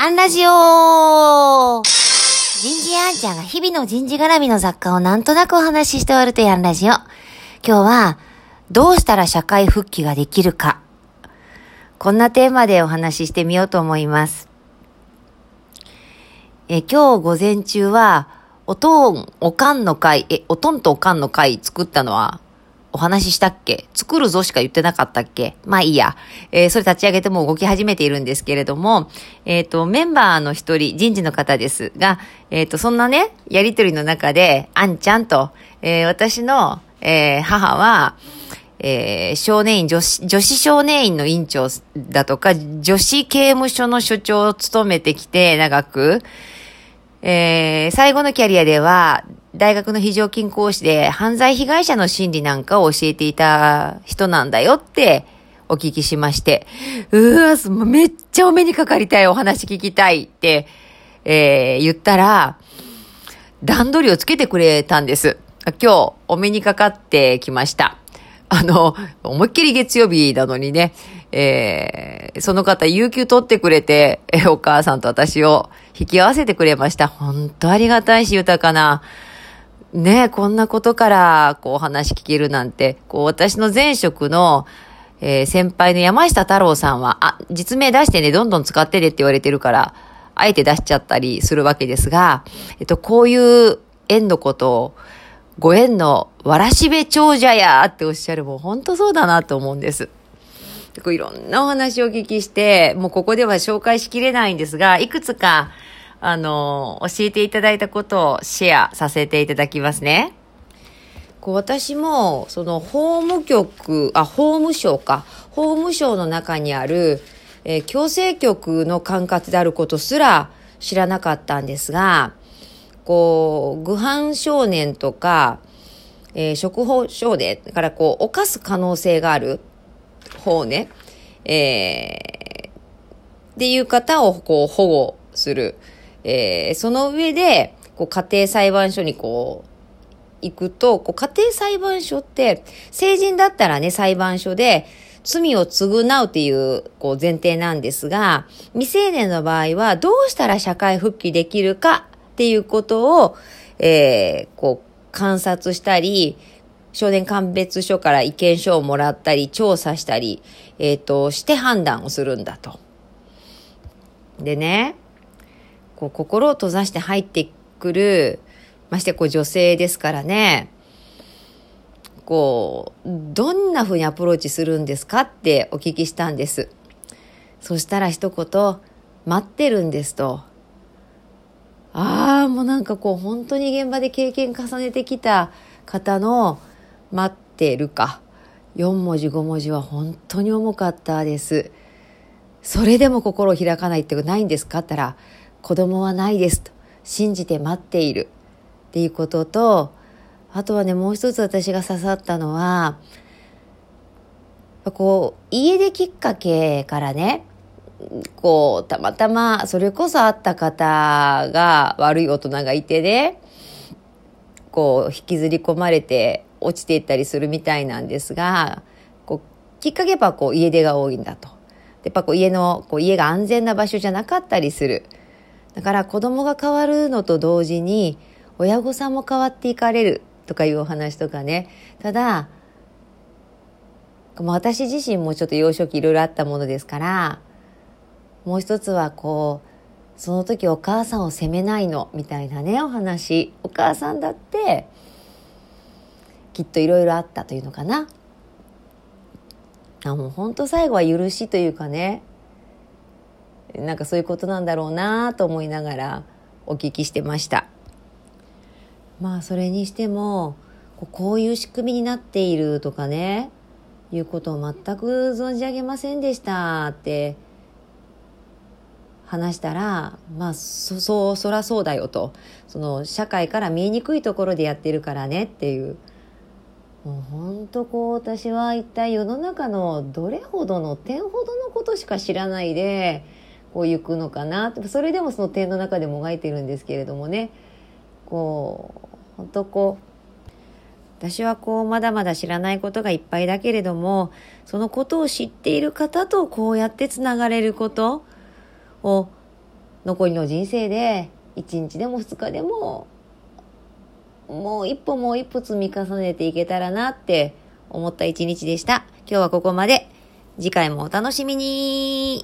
アンラジオ人事アンちゃんが日々の人事絡みの雑貨をなんとなくお話しして終わるというアンラジオ。今日は、どうしたら社会復帰ができるか。こんなテーマでお話ししてみようと思います。え今日午前中は、おとん、おかんの会、え、おとんとおかんの会作ったのは、お話ししたっけ？作るぞしか言ってなかったっけ？まあいいや。えー、それ立ち上げても動き始めているんですけれども、えっ、ー、と、メンバーの一人、人事の方ですが、えっ、ー、と、そんなね、やりとりの中で、あんちゃんと、え私の、え母は、え少年院、女子、女子少年院の院長だとか、女子刑務所の所長を務めてきて、長く、え最後のキャリアでは、大学の非常勤講師で犯罪被害者の心理なんかを教えていた人なんだよってお聞きしまして、うわ、めっちゃお目にかかりたい、お話聞きたいって、えー、言ったら、段取りをつけてくれたんです。今日、お目にかかってきました。あの、思いっきり月曜日なのにね、えー、その方、有給取ってくれて、お母さんと私を引き合わせてくれました。本当ありがたいし、豊かな、ねこんなことから、こう話聞けるなんて、こう私の前職の、えー、先輩の山下太郎さんは、あ、実名出してね、どんどん使ってねって言われてるから、あえて出しちゃったりするわけですが、えっと、こういう縁のことを、ご縁のわらしべ長者やっておっしゃる、もう本当そうだなと思うんです。いろんなお話をお聞きして、もうここでは紹介しきれないんですが、いくつか、あの、教えていただいたことをシェアさせていただきますね。こう私も、その法務局、あ、法務省か。法務省の中にある、えー、強制局の管轄であることすら知らなかったんですが、こう、愚犯少年とか、えー、食法少年だからこう、犯す可能性がある方ね、えー、っていう方をこう保護する。えー、その上で、こう、家庭裁判所にこう、行くと、こう、家庭裁判所って、成人だったらね、裁判所で、罪を償うっていう、こう、前提なんですが、未成年の場合は、どうしたら社会復帰できるかっていうことを、えー、こう、観察したり、少年鑑別所から意見書をもらったり、調査したり、えっ、ー、と、して判断をするんだと。でね、こう心を閉ざして入ってくる、ましてこう女性ですからね、こう、どんな風にアプローチするんですかってお聞きしたんです。そしたら一言、待ってるんですと。ああ、もうなんかこう本当に現場で経験重ねてきた方の待ってるか。4文字5文字は本当に重かったです。それでも心を開かないってことないんですかって言ったら、子供はないですと信じて待っているっていうこととあとはねもう一つ私が刺さったのはこう家出きっかけからねこうたまたまそれこそ会った方が悪い大人がいてねこう引きずり込まれて落ちていったりするみたいなんですがこうきっかけはこう家出が多いんだと。やっぱこう家のこう家が安全な場所じゃなかったりする。だから子供が変わるのと同時に親御さんも変わっていかれるとかいうお話とかね。ただ私自身もちょっと幼少期いろいろあったものですからもう一つはこうその時お母さんを責めないのみたいなねお話。お母さんだってきっといろいろあったというのかな。あもう本当最後は許しというかね。なんかそういうことなんだろうなと思いながらお聞きしてました。まあそれにしてもこういう仕組みになっているとかねいうことを全く存じ上げませんでしたって話したらまあそそうそらそうだよと。その社会から見えにくいところでやってるからねっていう。もう本当こう私は一体世の中のどれほどの点ほどのことしか知らないでこう行くのかなそれでもその点の中でもがいてるんですけれどもねこう本当こう私はこうまだまだ知らないことがいっぱいだけれどもそのことを知っている方とこうやってつながれることを残りの人生で、1日でも2日でも、もう一歩もう一歩積み重ねていけたらなって思った一日でした。今日はここまで。次回もお楽しみに